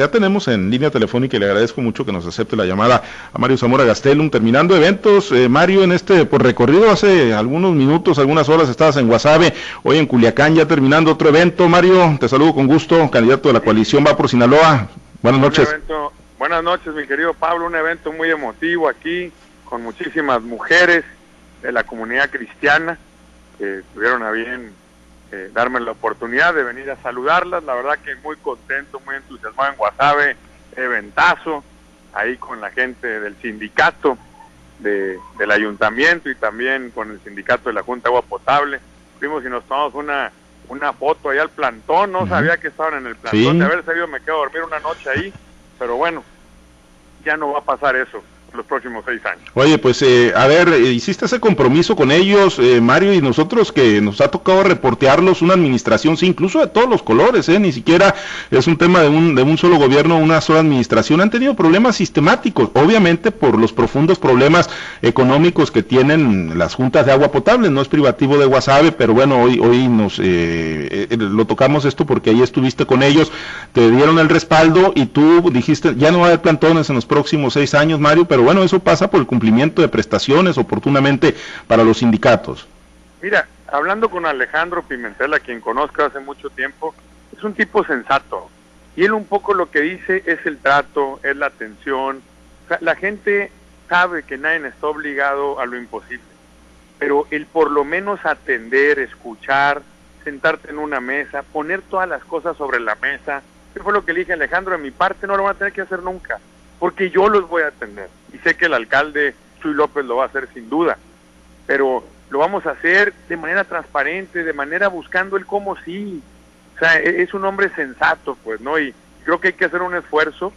Ya tenemos en línea telefónica y le agradezco mucho que nos acepte la llamada a Mario Zamora Gastelum. Terminando eventos, eh, Mario, en este por recorrido hace algunos minutos, algunas horas estabas en Guasave, hoy en Culiacán, ya terminando otro evento. Mario, te saludo con gusto, candidato de la coalición va por Sinaloa. Buenas noches. buenas noches, mi querido Pablo, un evento muy emotivo aquí, con muchísimas mujeres de la comunidad cristiana que estuvieron a bien eh, darme la oportunidad de venir a saludarlas. La verdad que muy contento, muy entusiasmado en Guasave, eventazo, ahí con la gente del sindicato de, del ayuntamiento y también con el sindicato de la Junta de Agua Potable. Fuimos y nos tomamos una, una foto ahí al plantón, no sabía que estaban en el plantón, de haber sabido me quedo a dormir una noche ahí, pero bueno, ya no va a pasar eso los próximos seis años. Oye, pues eh, a ver, eh, hiciste ese compromiso con ellos, eh, Mario, y nosotros que nos ha tocado reportearlos, una administración, sí, incluso de todos los colores, ¿eh? ni siquiera es un tema de un, de un solo gobierno, una sola administración, han tenido problemas sistemáticos, obviamente por los profundos problemas económicos que tienen las juntas de agua potable, no es privativo de Guasave, pero bueno, hoy, hoy nos lo tocamos esto porque ahí estuviste con ellos, te dieron el respaldo y tú dijiste, ya no va a haber plantones en los próximos seis años, Mario, pero bueno, eso pasa por el cumplimiento de prestaciones oportunamente para los sindicatos. Mira, hablando con Alejandro Pimentel, a quien conozco hace mucho tiempo, es un tipo sensato. Y él un poco lo que dice es el trato, es la atención. la gente sabe que nadie está obligado a lo imposible, pero el por lo menos atender, escuchar, sentarte en una mesa, poner todas las cosas sobre la mesa, que fue lo que le dije a Alejandro, de mi parte no lo van a tener que hacer nunca porque yo los voy a atender. Y sé que el alcalde Chuy López lo va a hacer sin duda, pero lo vamos a hacer de manera transparente, de manera buscando el cómo sí. O sea, e-, es un hombre sensato, pues, ¿no? Y creo que hay que hacer un esfuerzo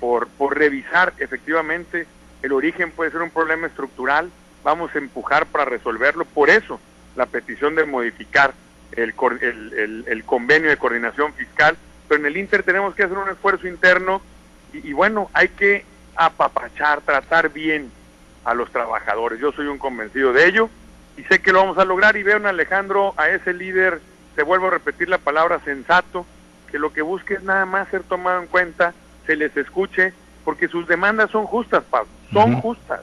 por, por revisar efectivamente el origen puede ser un problema estructural, vamos a empujar para resolverlo. Por eso, la petición de modificar el, el, el convenio de coordinación fiscal, pero en el Inter tenemos que hacer un esfuerzo interno y, bueno, hay que apapachar, tratar bien a los trabajadores. Yo soy un convencido de ello y sé que lo vamos a lograr y veo en Alejandro a ese líder, te vuelvo a repetir la palabra sensato, que lo que busque es nada más ser tomado en cuenta, se les escuche, porque sus demandas son justas, Pablo, son justas.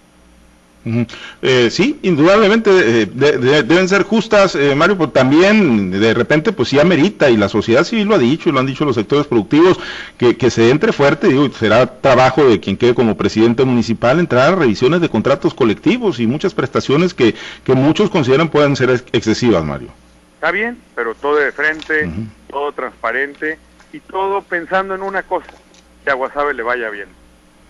Eh, sí, indudablemente eh, deben ser justas, eh, Mario, pero también de repente pues sí amerita y la sociedad civil lo ha dicho y lo han dicho los sectores productivos que, se entre fuerte, digo, será trabajo de quien quede como presidente municipal entrar a revisiones de contratos colectivos y muchas prestaciones que, que muchos consideran pueden ser excesivas, Mario. Está bien, pero todo de frente, todo transparente y todo pensando en una cosa, que a Guasave le vaya bien.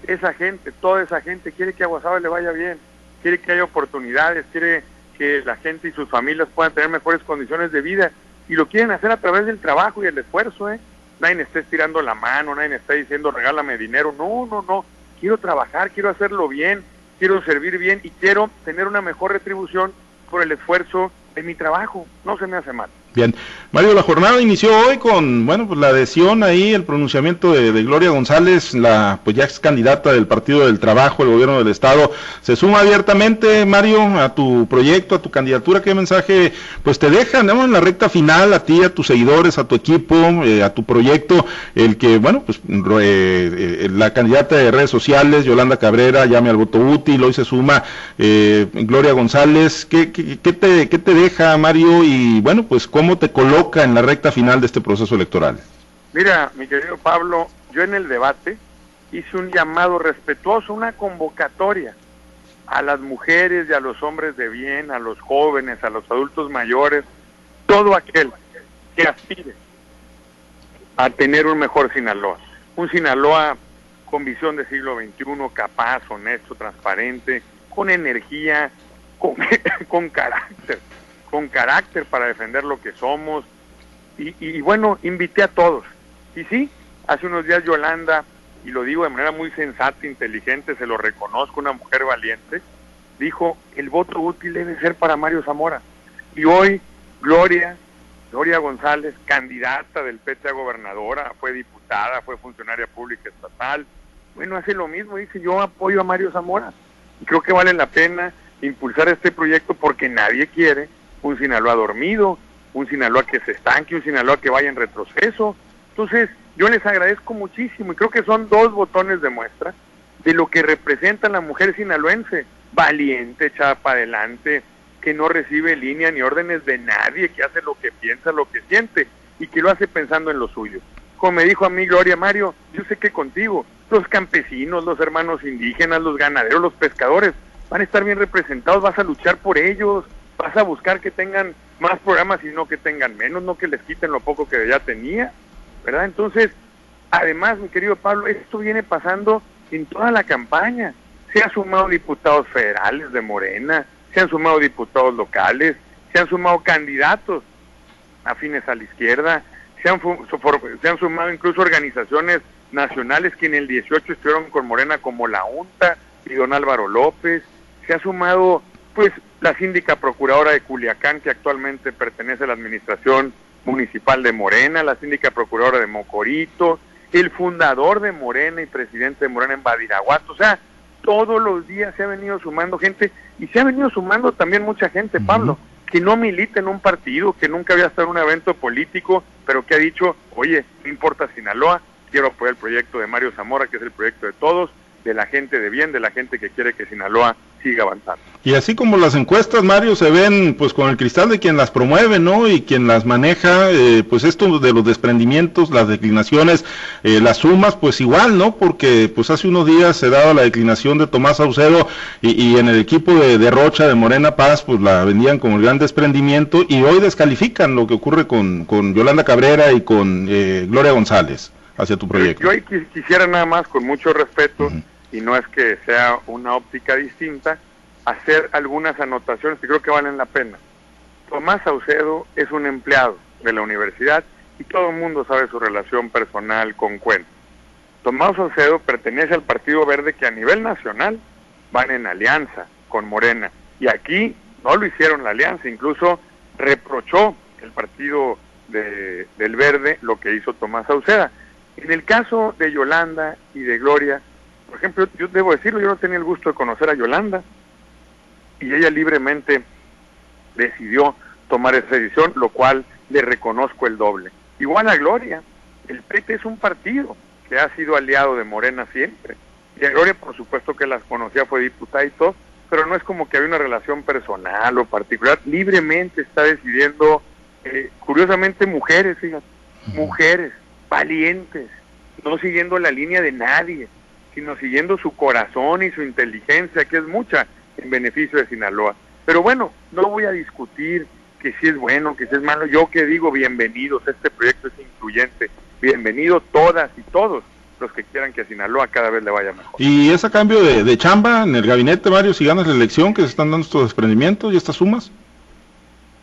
Esa gente, toda esa gente quiere que a Guasave le vaya bien quiere que haya oportunidades, quiere que la gente y sus familias puedan tener mejores condiciones de vida y lo quieren hacer a través del trabajo y el esfuerzo, ¿eh? Nadie está estirando la mano, nadie está diciendo regálame dinero, no, no, no, quiero trabajar, quiero hacerlo bien, quiero servir bien y quiero tener una mejor retribución por el esfuerzo de mi trabajo, no se me hace mal. Bien, Mario, la jornada inició hoy con, bueno, pues la adhesión ahí, el pronunciamiento de, Gloria González, la pues ya ex candidata del Partido del Trabajo, el gobierno del Estado. ¿Se suma abiertamente, Mario, a tu proyecto, a tu candidatura? ¿Qué mensaje pues te deja, ¿no? en la recta final a ti, a tus seguidores, a tu equipo, eh, a tu proyecto, el que, bueno, pues eh, eh, la candidata de redes sociales, Yolanda Cabrera, llame al voto útil, hoy se suma Gloria González. ¿Qué, qué, qué, te, ¿Qué te deja, Mario? Y bueno, pues ¿Cómo te coloca en la recta final de este proceso electoral? Mira, mi querido Pablo, yo en el debate hice un llamado respetuoso, una convocatoria a las mujeres y a los hombres de bien, a los jóvenes, a los adultos mayores, todo aquel que aspire a tener un mejor Sinaloa. Un Sinaloa con visión de siglo XXI, capaz, honesto, transparente, con energía, con, con carácter con carácter para defender lo que somos. Y, bueno, invité a todos. Y sí, hace unos días Yolanda, y lo digo de manera muy sensata, inteligente, se lo reconozco, una mujer valiente, dijo, el voto útil debe ser para Mario Zamora. Y hoy, Gloria, Gloria González, candidata del PT a gobernadora, fue diputada, fue funcionaria pública estatal, bueno, hace lo mismo, dice, yo apoyo a Mario Zamora. Y creo que vale la pena impulsar este proyecto porque nadie quiere un Sinaloa dormido, un Sinaloa que se estanque, un Sinaloa que vaya en retroceso. Entonces, Yo les agradezco muchísimo y creo que son dos botones de muestra de lo que representa la mujer sinaloense, valiente, echada para adelante, que no recibe línea ni órdenes de nadie, que hace lo que piensa, lo que siente y que lo hace pensando en lo suyo. Como me dijo a mí Gloria Mario, yo sé que contigo, los campesinos, los hermanos indígenas, los ganaderos, los pescadores, van a estar bien representados, vas a luchar por ellos, vas a buscar que tengan más programas y no que tengan menos, no que les quiten lo poco que ya tenía, ¿verdad? Entonces, además, mi querido Pablo, esto viene pasando en toda la campaña. Se han sumado diputados federales de Morena, se han sumado diputados locales, se han sumado candidatos afines a la izquierda, se han, se han sumado incluso organizaciones nacionales que en el 18 estuvieron con Morena como la UNTA y don Álvaro López, se ha sumado pues la síndica procuradora de Culiacán que actualmente pertenece a la administración municipal de Morena, la síndica procuradora de Mocorito, el fundador de Morena y presidente de Morena en Badiraguato, o sea, todos los días se ha venido sumando gente y se ha venido sumando también mucha gente, Pablo, que no milita en un partido, que nunca había estado en un evento político, pero que ha dicho, oye, no importa Sinaloa, quiero apoyar el proyecto de Mario Zamora, que es el proyecto de todos, de la gente de bien, de la gente que quiere que Sinaloa siga avanzando. Y así como las encuestas, Mario, se ven pues con el cristal de quien las promueve, ¿no? Y quien las maneja, eh, pues esto de los desprendimientos, las declinaciones, eh, las sumas, pues igual, ¿no? Porque pues hace unos días se daba la declinación de Tomás Saucedo y, en el equipo de, Rocha, de Morena Paz, pues la vendían como el gran desprendimiento y hoy descalifican lo que ocurre con, con Yolanda Cabrera y con eh, Gloria González hacia tu proyecto. Yo, quisiera nada más, con mucho respeto, y no es que sea una óptica distinta, hacer algunas anotaciones que creo que valen la pena. Tomás Saucedo es un empleado de la universidad y todo el mundo sabe su relación personal con Cuen. Tomás Saucedo pertenece al Partido Verde que a nivel nacional van en alianza con Morena. Y aquí no lo hicieron la alianza, incluso reprochó el Partido del Verde lo que hizo Tomás Sauceda. En el caso de Yolanda y de Gloria, por ejemplo, yo debo decirlo, yo no tenía el gusto de conocer a Yolanda y ella libremente decidió tomar esa decisión, lo cual le reconozco el doble. Igual a Gloria, el PT es un partido que ha sido aliado de Morena siempre. Y a Gloria, por supuesto que las conocía, fue diputada y todo, pero no es como que había una relación personal o particular. Libremente está decidiendo, eh, curiosamente, mujeres, fíjate, mujeres valientes, no siguiendo la línea de nadie, sino siguiendo su corazón y su inteligencia, que es mucha en beneficio de Sinaloa. Pero bueno, no voy a discutir que si es bueno, que si es malo. Yo que digo bienvenidos, este proyecto es incluyente. Bienvenidos todas y todos los que quieran que a Sinaloa cada vez le vaya mejor. ¿Y ese cambio de, chamba en el gabinete, Mario, si ganas la elección, que se están dando estos desprendimientos y estas sumas?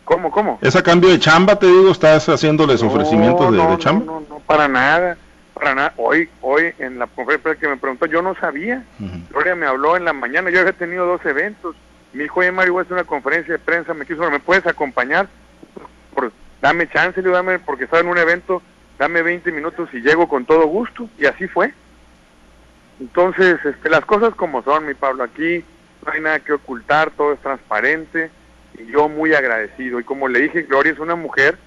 ¿Cómo, cómo? ¿Ese cambio de chamba, te digo, estás haciéndoles ofrecimientos de, chamba? No, no, no, para nada, para nada. Hoy, hoy en la conferencia que me preguntó, yo no sabía. Gloria me habló en la mañana, yo había tenido dos eventos. Me dijo, oye Mario, voy a hacer una conferencia de prensa, me quiso, ¿me puedes acompañar? Por, dame chance, le dame, porque estaba en un evento, dame 20 minutos y llego con todo gusto. Y así fue. Entonces, este, las cosas como son, mi Pablo, aquí no hay nada que ocultar, todo es transparente y yo muy agradecido. Y como le dije, Gloria es una mujer,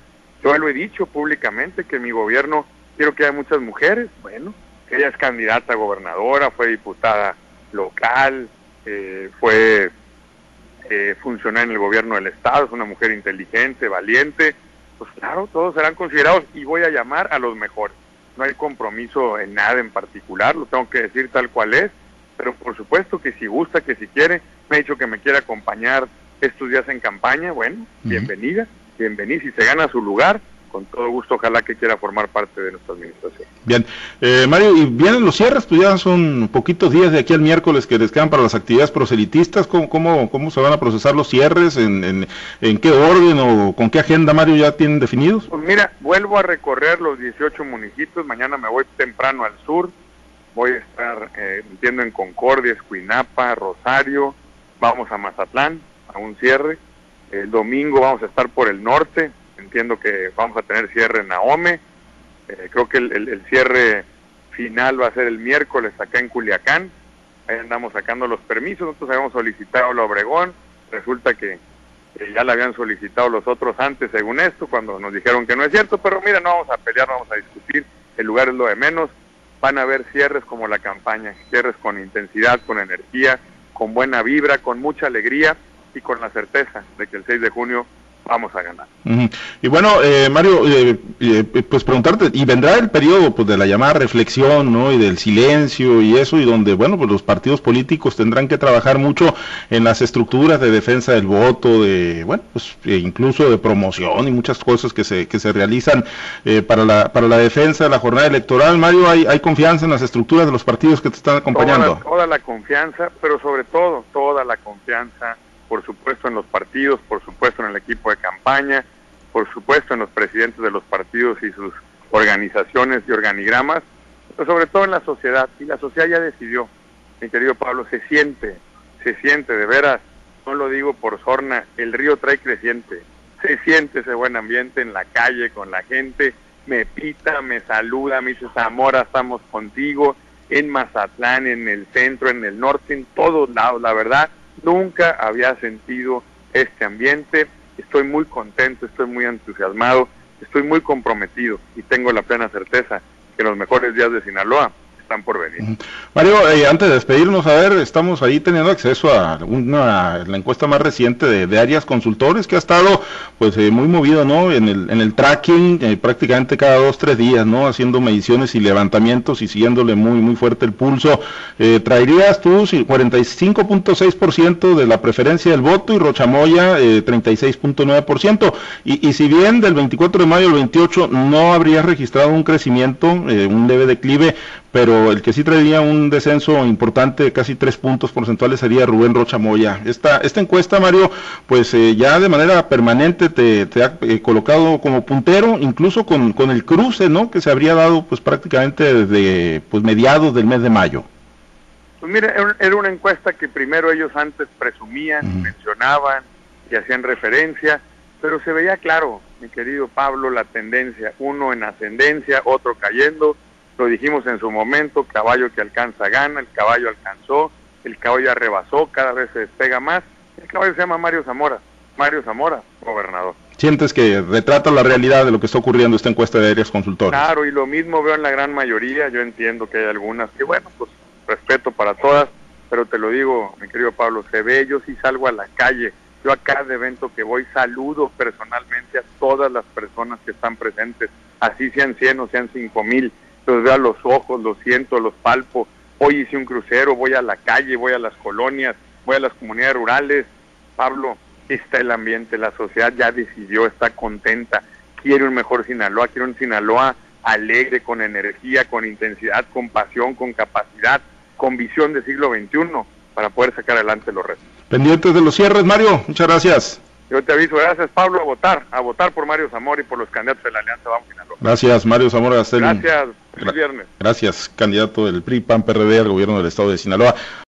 yo lo he dicho públicamente, que mi gobierno quiero que haya muchas mujeres, bueno, ella es candidata a gobernadora, fue diputada local, eh, fue eh, funcionaria en el gobierno del Estado, es una mujer inteligente, valiente, pues claro, todos serán considerados y voy a llamar a los mejores. No hay compromiso en nada en particular, lo tengo que decir tal cual es, pero por supuesto que si gusta, que si quiere, me ha dicho que me quiere acompañar estos días en campaña, bueno, bienvenida, bienvenida, si se gana su lugar, con todo gusto, ojalá que quiera formar parte de nuestra administración. Bien, eh, Mario, y vienen los cierres, pues ya son poquitos días de aquí al miércoles que les quedan para las actividades proselitistas, ¿cómo, cómo, cómo se van a procesar los cierres? ¿En, en, qué orden o con qué agenda, Mario, ya tienen definidos? Pues mira, vuelvo a recorrer los 18 municipios, mañana me voy temprano al sur, voy a estar, eh, entiendo, en Concordia, Escuinapa, Rosario, vamos a Mazatlán, a un cierre. El domingo vamos a estar por el norte, entiendo que vamos a tener cierre en Naome. Eh, creo que el, cierre final va a ser el miércoles acá en Culiacán. Ahí andamos sacando los permisos. Nosotros habíamos solicitado la Obregón. Resulta que, ya la habían solicitado los otros antes, según esto, cuando nos dijeron que no es cierto. Pero mira, no vamos a pelear, no vamos a discutir. el lugar es lo de menos, van a haber cierres como la campaña, cierres con intensidad, con energía, con buena vibra, con mucha alegría y con la certeza de que el 6 de junio vamos a ganar. Y bueno, eh, Mario, eh, eh, pues preguntarte, y vendrá el periodo pues de la llamada reflexión, ¿no? Y del silencio y eso, y donde, bueno, pues los partidos políticos tendrán que trabajar mucho en las estructuras de defensa del voto, de, bueno, pues e incluso de promoción y muchas cosas que se, que se realizan para, la, para la defensa de la jornada electoral. Mario, ¿hay, ¿hay confianza en las estructuras de los partidos que te están acompañando? toda la confianza, pero sobre todo, toda la confianza por supuesto en los partidos, por supuesto en el equipo de campaña, por supuesto en los presidentes de los partidos y sus organizaciones y organigramas, pero sobre todo en la sociedad. Y la sociedad ya decidió, mi querido Pablo, se siente, se siente de veras, no lo digo por sorna, el río trae creciente, se siente ese buen ambiente en la calle con la gente, me pita, me saluda, me dice Zamora, estamos contigo, en Mazatlán, en el centro, en el norte, en todos lados, la verdad, Nunca había sentido este ambiente. Estoy muy contento, estoy muy entusiasmado, estoy muy comprometido y tengo la plena certeza que los mejores días de Sinaloa están por venir. Mario, eh, antes de despedirnos, a ver, estamos ahí teniendo acceso a una, la encuesta más reciente de, Arias Consultores, que ha estado pues eh, muy movido, ¿no? En el, en el tracking, eh, prácticamente cada dos, tres días, ¿no? Haciendo mediciones y levantamientos y siguiéndole muy, muy fuerte el pulso. traerías tú 45.6% de la preferencia del voto y Rochamoya 36.9%. Y, y si bien del 24 de mayo al 28 no habría registrado un crecimiento, un leve declive, pero el que sí traería un descenso importante, casi tres puntos porcentuales, sería Rubén Rocha Moya. Esta, esta encuesta, Mario, pues eh, ya de manera permanente te, ha eh, colocado como puntero, incluso con, con, el cruce, ¿no? Que se habría dado pues prácticamente desde pues mediados del mes de mayo. Pues mira, era una encuesta que primero ellos antes presumían, mencionaban y hacían referencia, pero se veía claro, mi querido Pablo, la tendencia, uno en ascendencia, otro cayendo, lo dijimos en su momento, caballo que alcanza gana, el caballo alcanzó, el caballo arrebasó, cada vez se despega más. El caballo se llama Mario Zamora, Mario Zamora, gobernador. ¿Sientes que retrata la realidad de lo que está ocurriendo esta encuesta de áreas consultores? Claro, y lo mismo veo en la gran mayoría, yo entiendo que hay algunas que, bueno, pues respeto para todas, pero te lo digo, mi querido Pablo, se ve, yo sí salgo a la calle, yo a cada evento que voy saludo personalmente a todas las personas que están presentes, así sean 100 o sean 5 mil, los veo a los ojos, los siento, los palpo. Hoy hice un crucero, voy a la calle, voy a las colonias, voy a las comunidades rurales. Pablo, está el ambiente, la sociedad ya decidió, está contenta, quiere un mejor Sinaloa, quiere un Sinaloa alegre, con energía, con intensidad, con pasión, con capacidad, con visión de siglo XXI para poder sacar adelante los retos. Pendientes de los cierres, Mario, muchas gracias. Yo te aviso, gracias Pablo, a votar, a votar por Mario Zamora y por los candidatos de la Alianza Vamos Sinaloa. Gracias, Mario Zamora Gracias, feliz viernes. Gracias, candidato del PRI, PAN, PRD al gobierno del estado de Sinaloa.